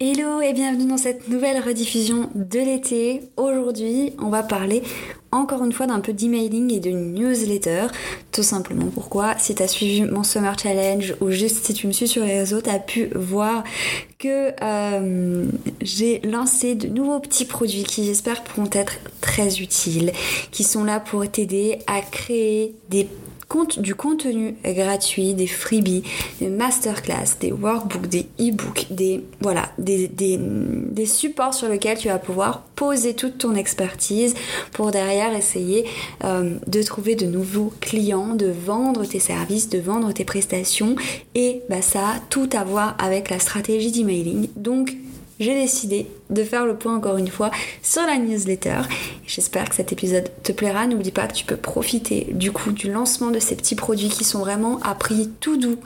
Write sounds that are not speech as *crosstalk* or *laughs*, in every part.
Hello et bienvenue dans cette nouvelle rediffusion de l'été. Aujourd'hui, on va parler encore une fois d'un peu d'emailing et de newsletter. Tout simplement pourquoi, si tu as suivi mon Summer Challenge ou juste si tu me suis sur les réseaux, tu as pu voir que euh, j'ai lancé de nouveaux petits produits qui j'espère pourront être très utiles, qui sont là pour t'aider à créer des du contenu gratuit, des freebies, des masterclass, des workbooks, des e-books, des, voilà, des, supports sur lesquels tu vas pouvoir poser toute ton expertise pour derrière essayer euh, de trouver de nouveaux clients, de vendre tes services, de vendre tes prestations et bah, ça tout à voir avec la stratégie d'emailing. Donc j'ai décidé de faire le point encore une fois sur la newsletter. J'espère que cet épisode te plaira. N'oublie pas que tu peux profiter du coup du lancement de ces petits produits qui sont vraiment à prix tout doux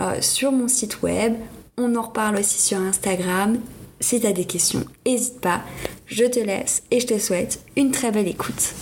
euh, sur mon site web. On en reparle aussi sur Instagram. Si tu as des questions, n'hésite pas. Je te laisse et je te souhaite une très belle écoute.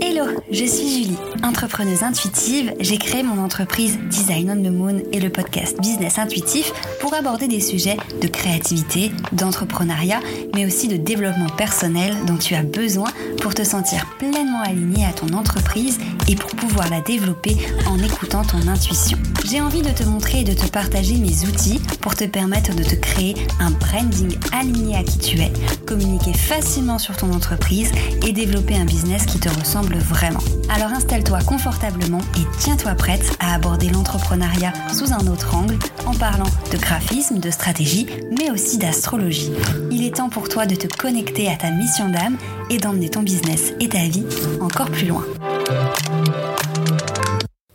Hello, je suis Julie, entrepreneuse intuitive. J'ai créé mon entreprise Design on the Moon et le podcast Business Intuitif pour aborder des sujets de créativité, d'entrepreneuriat, mais aussi de développement personnel dont tu as besoin pour te sentir pleinement aligné à ton entreprise et pour pouvoir la développer en écoutant ton intuition. J'ai envie de te montrer et de te partager mes outils pour te permettre de te créer un branding aligné à qui tu es, communiquer facilement sur ton entreprise et développer un business qui te ressemble vraiment. Alors installe-toi confortablement et tiens-toi prête à aborder l'entrepreneuriat sous un autre angle en parlant de graphisme, de stratégie, mais aussi d'astrologie. Il est temps pour toi de te connecter à ta mission d'âme et d'emmener ton business et ta vie encore plus loin.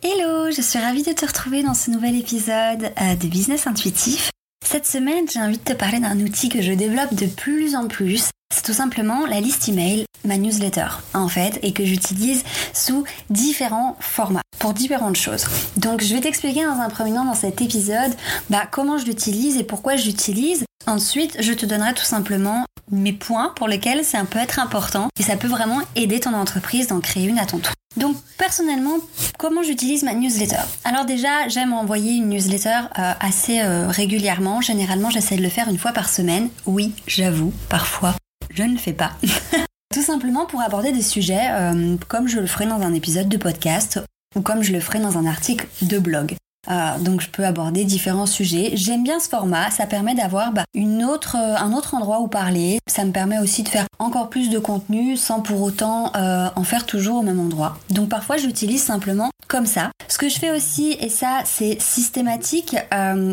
Hello, je suis ravie de te retrouver dans ce nouvel épisode euh, de Business Intuitif. Cette semaine, j'ai envie de te parler d'un outil que je développe de plus en plus. C'est tout simplement la liste email, ma newsletter en fait, et que j'utilise sous différents formats pour différentes choses. Donc je vais t'expliquer dans un premier temps dans cet épisode bah, comment je l'utilise et pourquoi je l'utilise. Ensuite, je te donnerai tout simplement mes points pour lesquels c'est un peu être important et ça peut vraiment aider ton entreprise d'en créer une à ton tour. Donc personnellement, comment j'utilise ma newsletter? Alors déjà, j'aime envoyer une newsletter euh, assez euh, régulièrement. Généralement, j'essaie de le faire une fois par semaine. Oui, j'avoue, parfois, je ne le fais pas. *laughs* Tout simplement pour aborder des sujets euh, comme je le ferai dans un épisode de podcast ou comme je le ferai dans un article de blog. Euh, donc je peux aborder différents sujets. J'aime bien ce format, ça permet d'avoir bah, euh, un autre endroit où parler. Ça me permet aussi de faire encore plus de contenu sans pour autant en faire toujours au même endroit. Donc parfois j'utilise simplement comme ça. Ce que je fais aussi, et ça c'est systématique,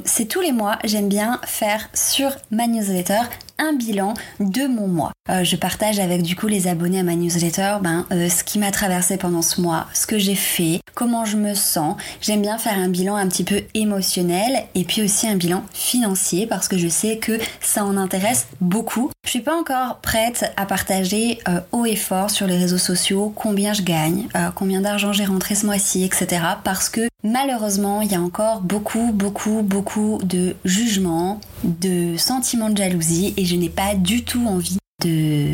c'est tous les mois, j'aime bien faire sur ma newsletter un bilan de mon mois. Euh, je partage avec du coup les abonnés à ma newsletter ben, euh, ce qui m'a traversé pendant ce mois, ce que j'ai fait, comment je me sens. J'aime bien faire un bilan un petit peu émotionnel et puis aussi un bilan financier parce que je sais que ça en intéresse beaucoup. Je suis pas encore prête à partager euh, haut et fort sur les réseaux sociaux combien je gagne, combien d'argent j'ai rentré ce mois-ci, etc. Parce que malheureusement, il y a encore beaucoup, beaucoup, beaucoup de jugements, de sentiments de jalousie et je n'ai pas du tout envie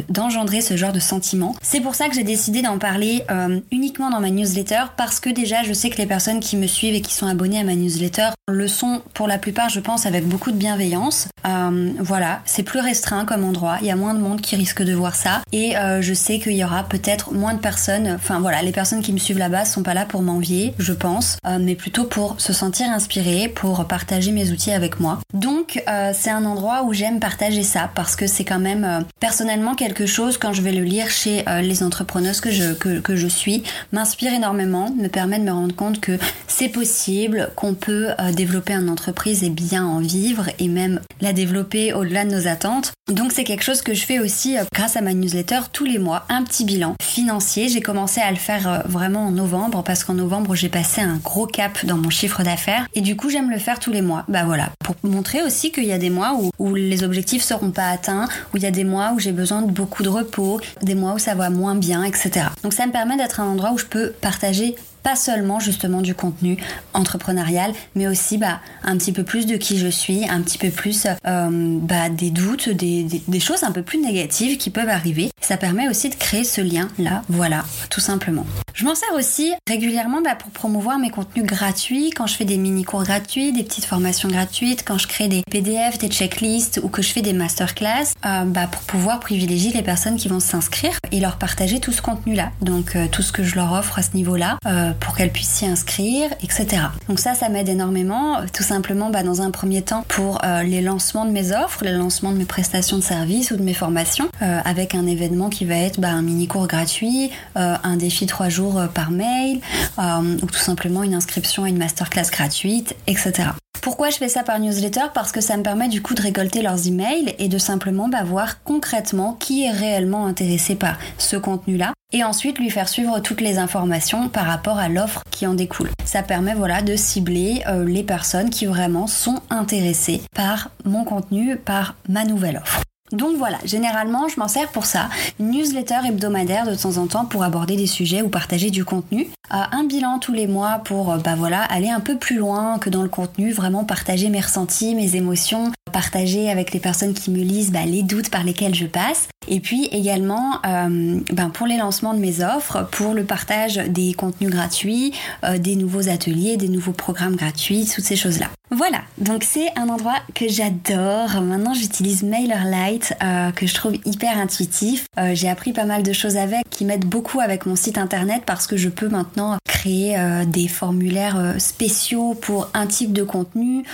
d'engendrer ce genre de sentiment. C'est pour ça que j'ai décidé d'en parler euh, uniquement dans ma newsletter parce que déjà je sais que les personnes qui me suivent et qui sont abonnées à ma newsletter le sont pour la plupart je pense avec beaucoup de bienveillance. Euh, voilà, c'est plus restreint comme endroit, il y a moins de monde qui risque de voir ça et euh, je sais qu'il y aura peut-être moins de personnes, enfin voilà, les personnes qui me suivent là-bas sont pas là pour m'envier, je pense, mais plutôt pour se sentir inspiré, pour partager mes outils avec moi. Donc c'est un endroit où j'aime partager ça parce que c'est quand même personnellement quelque chose quand je vais le lire chez euh, les entrepreneuses que je, que, je suis m'inspire énormément, me permet de me rendre compte que c'est possible, qu'on peut euh, développer une entreprise et bien en vivre et même la développer au-delà de nos attentes. Donc c'est quelque chose que je fais aussi euh, grâce à ma newsletter tous les mois, un petit bilan financier. J'ai commencé à le faire vraiment en novembre parce qu'en novembre j'ai passé un gros cap dans mon chiffre d'affaires et du coup j'aime le faire tous les mois. Bah voilà, pour montrer aussi qu'il y a des mois où, où les objectifs seront pas atteints, où il y a des mois où j'ai besoin de beaucoup de repos, des mois où ça va moins bien, etc. Donc ça me permet d'être un endroit où je peux partager pas seulement justement du contenu entrepreneurial, mais aussi bah, un petit peu plus de qui je suis, un petit peu plus euh, bah, des doutes, des, des, choses un peu plus négatives qui peuvent arriver. Ça permet aussi de créer ce lien là, voilà, tout simplement. Je m'en sers aussi régulièrement bah, pour promouvoir mes contenus gratuits, quand je fais des mini-cours gratuits, des petites formations gratuites, quand je crée des PDF, des checklists ou que je fais des masterclass, euh, bah, pour pouvoir privilégier les personnes qui vont s'inscrire et leur partager tout ce contenu-là. Donc euh, tout ce que je leur offre à ce niveau-là euh, pour qu'elles puissent s'y inscrire, etc. Donc ça, ça m'aide énormément, tout simplement bah, dans un premier temps pour les lancements de mes offres, les lancements de mes prestations de services ou de mes formations, avec un événement qui va être bah, un mini-cours gratuit, un défi trois jours euh, par mail euh, ou tout simplement une inscription à une masterclass gratuite, etc. Pourquoi je fais ça par newsletter? Parce que ça me permet du coup de récolter leurs emails et de simplement bah, voir concrètement qui est réellement intéressé par ce contenu-là et ensuite lui faire suivre toutes les informations par rapport à l'offre qui en découle. Ça permet voilà de cibler euh, les personnes qui vraiment sont intéressées par mon contenu, par ma nouvelle offre. Donc voilà, généralement je m'en sers pour ça, newsletter hebdomadaire de temps en temps pour aborder des sujets ou partager du contenu, euh, un bilan tous les mois pour euh, bah voilà aller un peu plus loin que dans le contenu, vraiment partager mes ressentis, mes émotions, partager avec les personnes qui me lisent bah, les doutes par lesquels je passe, et puis également euh, ben, pour les lancements de mes offres, pour le partage des contenus gratuits, des nouveaux ateliers, des nouveaux programmes gratuits, toutes ces choses là. Voilà, donc c'est un endroit que j'adore. Maintenant j'utilise MailerLite euh, que je trouve hyper intuitif. Euh, j'ai appris pas mal de choses avec qui m'aident beaucoup avec mon site internet parce que je peux maintenant créer euh, des formulaires spéciaux pour un type de contenu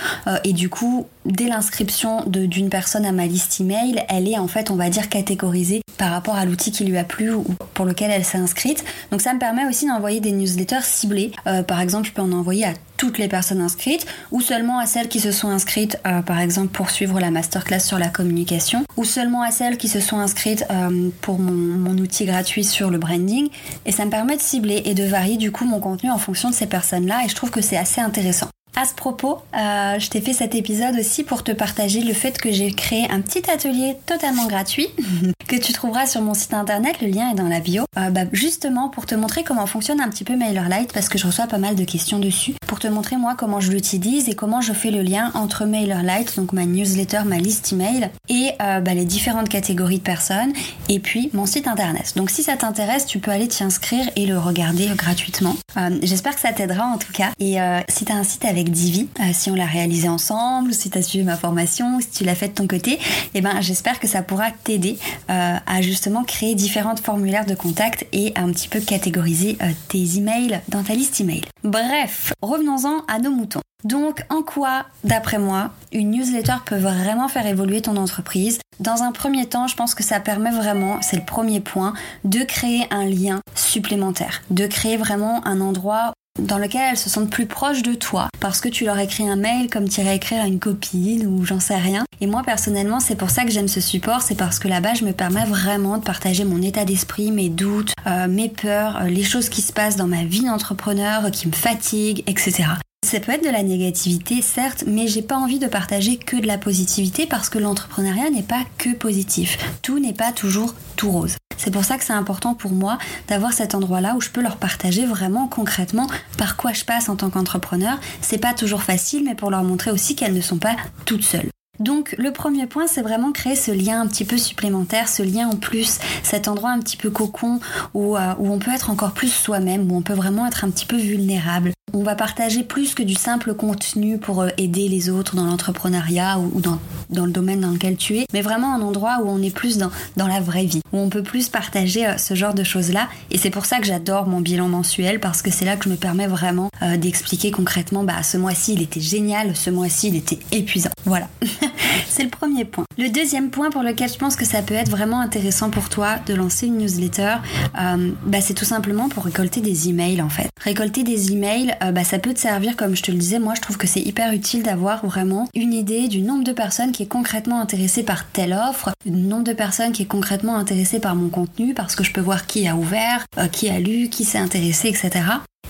et du coup dès l'inscription d'une personne à ma liste email, elle est en fait on va dire catégorisée par rapport à l'outil qui lui a plu ou pour lequel elle s'est inscrite. Donc ça me permet aussi d'envoyer des newsletters ciblés. par exemple je peux en envoyer à toutes les personnes inscrites ou seulement à celles qui se sont inscrites euh, par exemple pour suivre la masterclass sur la communication ou seulement à celles qui se sont inscrites euh, pour mon, mon, outil gratuit sur le branding et ça me permet de cibler et de varier du coup mon contenu en fonction de ces personnes là et je trouve que c'est assez intéressant. À ce propos, euh, je t'ai fait cet épisode aussi pour te partager le fait que j'ai créé un petit atelier totalement gratuit *laughs* que tu trouveras sur mon site internet, le lien est dans la bio, euh, bah, justement pour te montrer comment fonctionne un petit peu MailerLite parce que je reçois pas mal de questions dessus, pour te montrer moi comment je l'utilise et comment je fais le lien entre MailerLite, donc ma newsletter, ma liste email, et euh, bah, les différentes catégories de personnes, et puis mon site internet. Donc si ça t'intéresse, tu peux aller t'y inscrire et le regarder gratuitement. J'espère que ça t'aidera en tout cas. Et si tu as un site Divi, euh, si on l'a réalisé ensemble, si tu as suivi ma formation, si tu l'as fait de ton côté, eh ben, j'espère que ça pourra t'aider euh, à justement créer différentes formulaires de contact et à un petit peu catégoriser euh, tes emails dans ta liste email. Bref, revenons-en à nos moutons. Donc, en quoi, d'après moi, une newsletter peut vraiment faire évoluer ton entreprise? Dans un premier temps, je pense que ça permet vraiment, c'est le premier point, de créer un lien supplémentaire, de créer vraiment un endroit dans lequel elles se sentent plus proches de toi parce que tu leur écris un mail comme tu irais écrire à une copine ou j'en sais rien. Et moi personnellement, c'est pour ça que j'aime ce support, c'est parce que là-bas, je me permets vraiment de partager mon état d'esprit, mes doutes, euh, mes peurs, euh, les choses qui se passent dans ma vie d'entrepreneur, qui me fatiguent, etc. Ça peut être de la négativité, certes, mais j'ai pas envie de partager que de la positivité parce que l'entrepreneuriat n'est pas que positif. Tout n'est pas toujours tout rose. C'est pour ça que c'est important pour moi d'avoir cet endroit-là où je peux leur partager vraiment concrètement par quoi je passe en tant qu'entrepreneur. C'est pas toujours facile, mais pour leur montrer aussi qu'elles ne sont pas toutes seules. Donc le premier point, c'est vraiment créer ce lien un petit peu supplémentaire, ce lien en plus, cet endroit un petit peu cocon où, euh, où on peut être encore plus soi-même, où on peut vraiment être un petit peu vulnérable. On va partager plus que du simple contenu pour euh, aider les autres dans l'entrepreneuriat ou, dans, dans, le domaine dans lequel tu es, mais vraiment un endroit où on est plus dans, dans la vraie vie, où on peut plus partager euh, ce genre de choses-là. Et c'est pour ça que j'adore mon bilan mensuel, parce que c'est là que je me permets vraiment d'expliquer concrètement, bah ce mois-ci il était génial, ce mois-ci il était épuisant. Voilà. *laughs* *laughs* c'est le premier point. Le deuxième point pour lequel je pense que ça peut être vraiment intéressant pour toi de lancer une newsletter, euh, bah, c'est tout simplement pour récolter des emails en fait. Récolter des emails, euh, bah, ça peut te servir, comme je te le disais, moi je trouve que c'est hyper utile d'avoir vraiment une idée du nombre de personnes qui est concrètement intéressée par telle offre, du nombre de personnes qui est concrètement intéressée par mon contenu, parce que je peux voir qui a ouvert, euh, qui a lu, qui s'est intéressé, etc.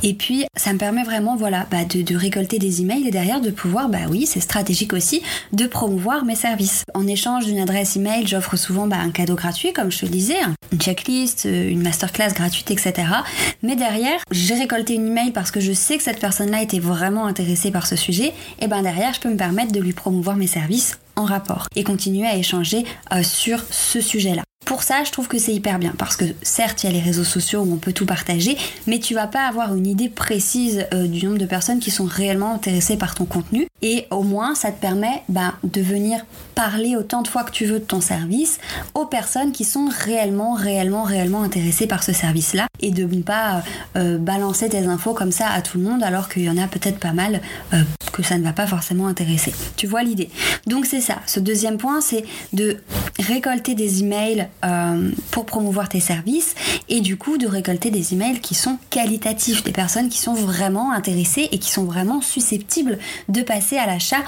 Et puis, ça me permet vraiment, voilà, bah, de, récolter des emails et derrière de pouvoir, bah oui, c'est stratégique aussi, de promouvoir mes services. En échange d'une adresse email, j'offre souvent bah, un cadeau gratuit, comme je te le disais, une checklist, euh, une masterclass gratuite, etc. Mais derrière, j'ai récolté une email parce que je sais que cette personne-là était vraiment intéressée par ce sujet. Et ben derrière, je peux me permettre de lui promouvoir mes services en rapport et continuer à échanger euh, sur ce sujet-là. Pour ça, je trouve que c'est hyper bien parce que certes, il y a les réseaux sociaux où on peut tout partager, mais tu vas pas avoir une idée précise euh, du nombre de personnes qui sont réellement intéressées par ton contenu. Et au moins, ça te permet bah, de venir parler autant de fois que tu veux de ton service aux personnes qui sont réellement, réellement, réellement intéressées par ce service-là et de ne pas euh, balancer tes infos comme ça à tout le monde alors qu'il y en a peut-être pas mal euh, que ça ne va pas forcément intéresser. Tu vois l'idée Donc c'est ça. Ce deuxième point, c'est de récolter des emails euh, pour promouvoir tes services et du coup de récolter des emails qui sont qualitatifs, des personnes qui sont vraiment intéressées et qui sont vraiment susceptibles de passer à l'achat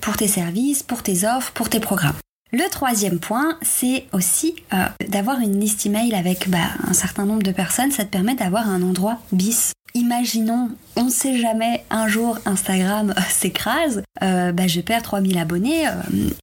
pour tes services, pour tes offres, pour tes programmes. Le troisième point, c'est aussi euh, d'avoir une liste email avec bah, un certain nombre de personnes. Ça te permet d'avoir un endroit bis. Imaginons, on ne sait jamais, un jour Instagram *laughs* s'écrase, euh, bah, je perds 3000 abonnés, euh,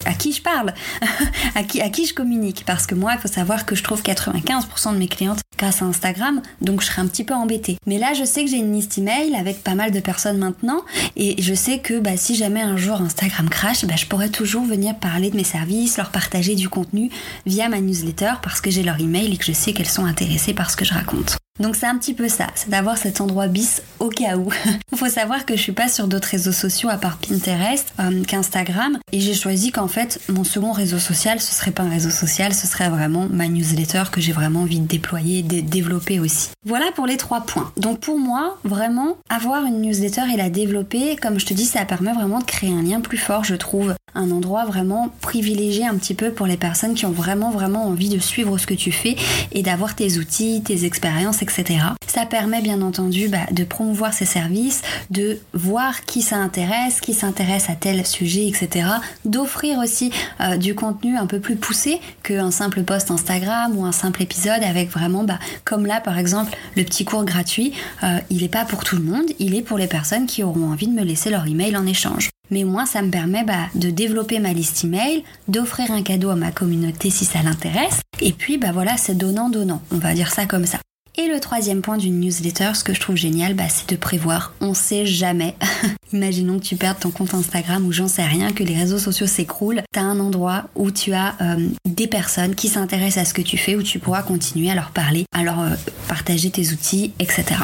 à qui je parle *laughs* à, qui, je communique? Parce que moi, il faut savoir que je trouve 95% de mes clientes grâce à Instagram, donc je serais un petit peu embêtée. Mais là, je sais que j'ai une liste email avec pas mal de personnes maintenant, et je sais que bah, si jamais un jour Instagram crash, bah, je pourrais toujours venir parler de mes services, partager du contenu via ma newsletter parce que j'ai leur email et que je sais qu'elles sont intéressées par ce que je raconte. Donc c'est un petit peu ça, c'est d'avoir cet endroit bis au cas où. Il *laughs* faut savoir que je suis pas sur d'autres réseaux sociaux à part Pinterest euh, qu'Instagram et j'ai choisi qu'en fait mon second réseau social ce serait pas un réseau social, ce serait vraiment ma newsletter que j'ai vraiment envie de déployer, de développer aussi. Voilà pour les trois points. Donc pour moi, vraiment avoir une newsletter et la développer, comme je te dis, ça permet vraiment de créer un lien plus fort, je trouve, un endroit vraiment privilégié un petit peu pour les personnes qui ont vraiment vraiment envie de suivre ce que tu fais et d'avoir tes outils, tes expériences, etc. Ça permet bien entendu bah, de promouvoir ces services, de voir qui ça intéresse, qui s'intéresse à tel sujet, etc. D'offrir aussi euh, du contenu un peu plus poussé qu'un simple post Instagram ou un simple épisode avec vraiment, bah, comme là par exemple, le petit cours gratuit, euh, il n'est pas pour tout le monde, il est pour les personnes qui auront envie de me laisser leur email en échange mais moi ça me permet bah, de développer ma liste email, d'offrir un cadeau à ma communauté si ça l'intéresse, et puis bah voilà, c'est donnant-donnant, on va dire ça comme ça. Et le troisième point d'une newsletter, ce que je trouve génial, bah, c'est de prévoir. On sait jamais. *laughs* Imaginons que tu perdes ton compte Instagram ou j'en sais rien, que les réseaux sociaux s'écroulent. T'as un endroit où tu as euh, des personnes qui s'intéressent à ce que tu fais, où tu pourras continuer à leur parler, à leur euh, partager tes outils, etc.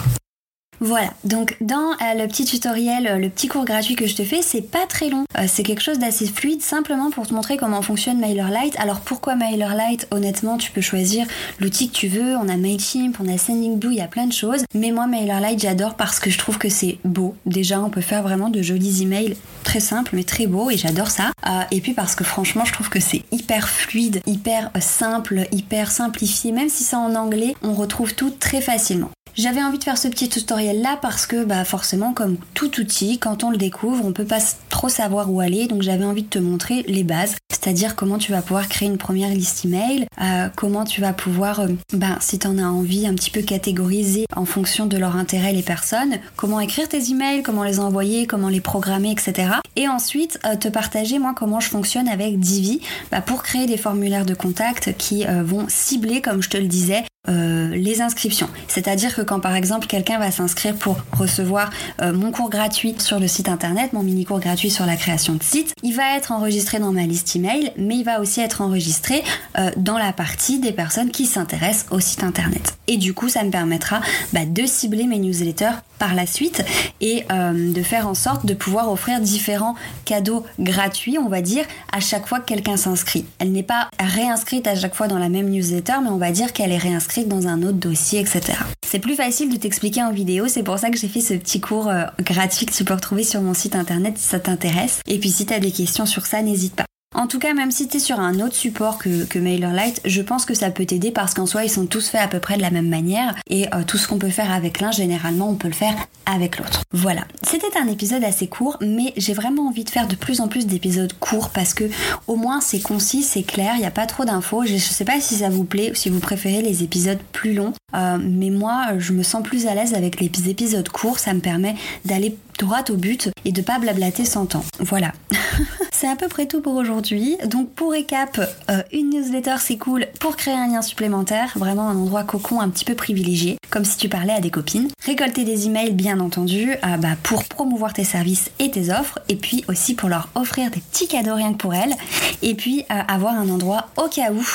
Voilà, donc dans euh, le petit tutoriel, euh, le petit cours gratuit que je te fais, c'est pas très long. Euh, c'est quelque chose d'assez fluide, simplement pour te montrer comment fonctionne MailerLite. Alors pourquoi MailerLite? Honnêtement, tu peux choisir l'outil que tu veux. On a Mailchimp, on a Sendingblue, il y a plein de choses. Mais moi, MailerLite, j'adore parce que je trouve que c'est beau. Déjà, on peut faire vraiment de jolis emails très simples mais très beaux et j'adore ça. et puis parce que franchement, je trouve que c'est hyper fluide, hyper simple, hyper simplifié. Même si c'est en anglais, on retrouve tout très facilement. J'avais envie de faire ce petit tutoriel là parce que bah forcément comme tout outil, quand on le découvre, on peut pas trop savoir où aller, donc j'avais envie de te montrer les bases, c'est-à-dire comment tu vas pouvoir créer une première liste email, euh, comment tu vas pouvoir, euh, bah, si tu en as envie, un petit peu catégoriser en fonction de leur intérêt les personnes, comment écrire tes emails, comment les envoyer, comment les programmer, etc. Et ensuite euh, te partager moi comment je fonctionne avec Divi bah, pour créer des formulaires de contact qui vont cibler, comme je te le disais, euh, les inscriptions. C'est-à-dire que quand par exemple quelqu'un va s'inscrire pour recevoir euh, mon cours gratuit sur le site internet, mon mini cours gratuit sur la création de site, il va être enregistré dans ma liste email, mais il va aussi être enregistré euh, dans la partie des personnes qui s'intéressent au site internet. Et du coup, ça me permettra bah, de cibler mes newsletters par la suite et de faire en sorte de pouvoir offrir différents cadeaux gratuits, on va dire, à chaque fois que quelqu'un s'inscrit. Elle n'est pas réinscrite à chaque fois dans la même newsletter, mais on va dire qu'elle est réinscrite dans un autre dossier, etc. C'est plus facile de t'expliquer en vidéo, c'est pour ça que j'ai fait ce petit cours euh, gratuit que tu peux retrouver sur mon site internet si ça t'intéresse. Et puis si tu as des questions sur ça, n'hésite pas. En tout cas, même si tu sur un autre support que, MailerLite, je pense que ça peut t'aider parce qu'en soi, ils sont tous faits à peu près de la même manière et euh, tout ce qu'on peut faire avec l'un, généralement, on peut le faire avec l'autre. Voilà. C'était un épisode assez court, mais j'ai vraiment envie de faire de plus en plus d'épisodes courts parce que au moins c'est concis, c'est clair, il n'y a pas trop d'infos. Je, sais pas si ça vous plaît ou si vous préférez les épisodes plus longs, euh, mais moi, je me sens plus à l'aise avec les épisodes courts. Ça me permet d'aller droit au but et de pas blablater sans temps. Voilà. *laughs* c'est à peu près tout pour aujourd'hui. Donc pour récap, euh, une newsletter c'est cool pour créer un lien supplémentaire, vraiment un endroit cocon un petit peu privilégié. Comme si tu parlais à des copines. Récolter des emails, bien entendu, euh, bah, pour promouvoir tes services et tes offres, et puis aussi pour leur offrir des petits cadeaux rien que pour elles, et puis euh, avoir un endroit au cas où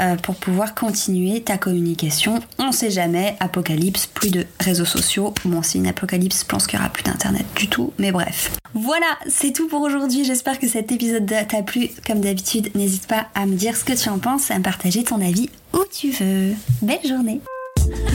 euh, pour pouvoir continuer ta communication. On sait jamais, apocalypse, plus de réseaux sociaux. Bon, c'est une apocalypse, je pense qu'il n'y aura plus d'internet du tout, mais bref. Voilà, c'est tout pour aujourd'hui. J'espère que cet épisode t'a plu. Comme d'habitude, n'hésite pas à me dire ce que tu en penses, à me partager ton avis où tu veux. Belle journée